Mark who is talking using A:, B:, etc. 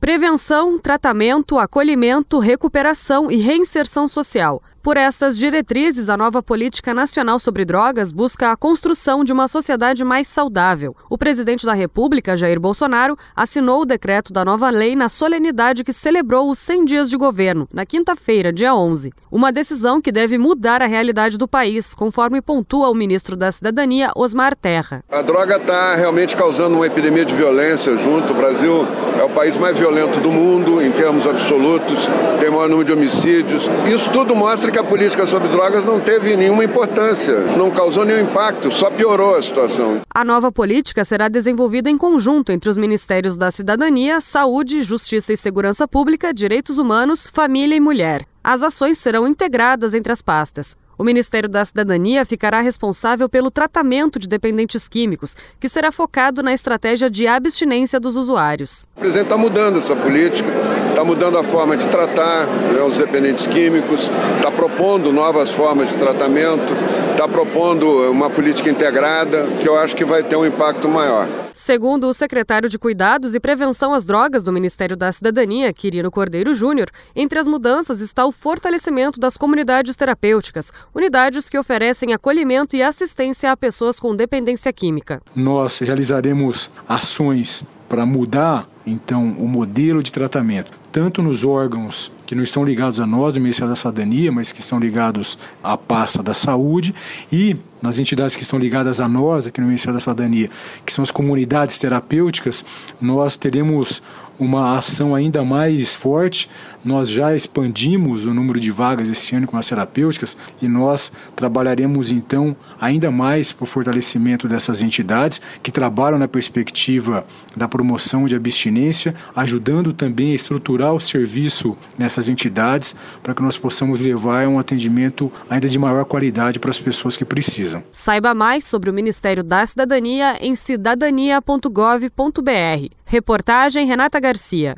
A: prevenção, tratamento, acolhimento, recuperação e reinserção social. Por estas diretrizes, a nova Política Nacional sobre Drogas busca a construção de uma sociedade mais saudável. O presidente da República, Jair Bolsonaro, assinou o decreto da nova lei na solenidade que celebrou os 100 dias de governo, na quinta-feira, dia 11. Uma decisão que deve mudar a realidade do país, conforme pontua o ministro da Cidadania, Osmar Terra.
B: A droga está realmente causando uma epidemia de violência junto. O Brasil é o país mais violento do mundo, em termos absolutos, tem maior número de homicídios. Isso tudo mostra que a política sobre drogas não teve nenhuma importância, não causou nenhum impacto, só piorou a situação.
A: A nova política será desenvolvida em conjunto entre os Ministérios da Cidadania, Saúde, Justiça e Segurança Pública, Direitos Humanos, Família e Mulher. As ações serão integradas entre as pastas. O Ministério da Cidadania ficará responsável pelo tratamento de dependentes químicos, que será focado na estratégia de abstinência dos usuários.
B: O presidente está mudando essa política, está mudando a forma de tratar né, os dependentes químicos, está propondo novas formas de tratamento, está propondo uma política integrada que eu acho que vai ter um impacto maior.
A: Segundo o secretário de Cuidados e Prevenção às Drogas do Ministério da Cidadania, Quirino Cordeiro Júnior, entre as mudanças está o fortalecimento das comunidades terapêuticas, unidades que oferecem acolhimento e assistência a pessoas com dependência química.
C: Nós realizaremos ações para mudar então o modelo de tratamento, tanto nos órgãos que não estão ligados a nós do Ministério da Cidadania, mas que estão ligados à pasta da saúde e nas entidades que estão ligadas a nós aqui no Ministério da Cidadania, que são as comunidades terapêuticas, nós teremos uma ação ainda mais forte. Nós já expandimos o número de vagas esse ano com as terapêuticas e nós trabalharemos então ainda mais para o fortalecimento dessas entidades que trabalham na perspectiva da promoção de abstinência, ajudando também a estruturar o serviço nessas entidades para que nós possamos levar um atendimento ainda de maior qualidade para as pessoas que precisam.
A: Saiba mais sobre o Ministério da Cidadania em cidadania.gov.br. Reportagem Renata Garcia.